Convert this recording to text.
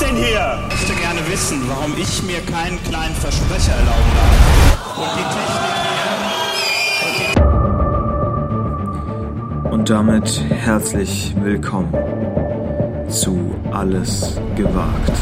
denn hier? Ich möchte gerne wissen, warum ich mir keinen kleinen Versprecher erlauben darf. Und die Technik Und damit herzlich willkommen zu Alles gewagt.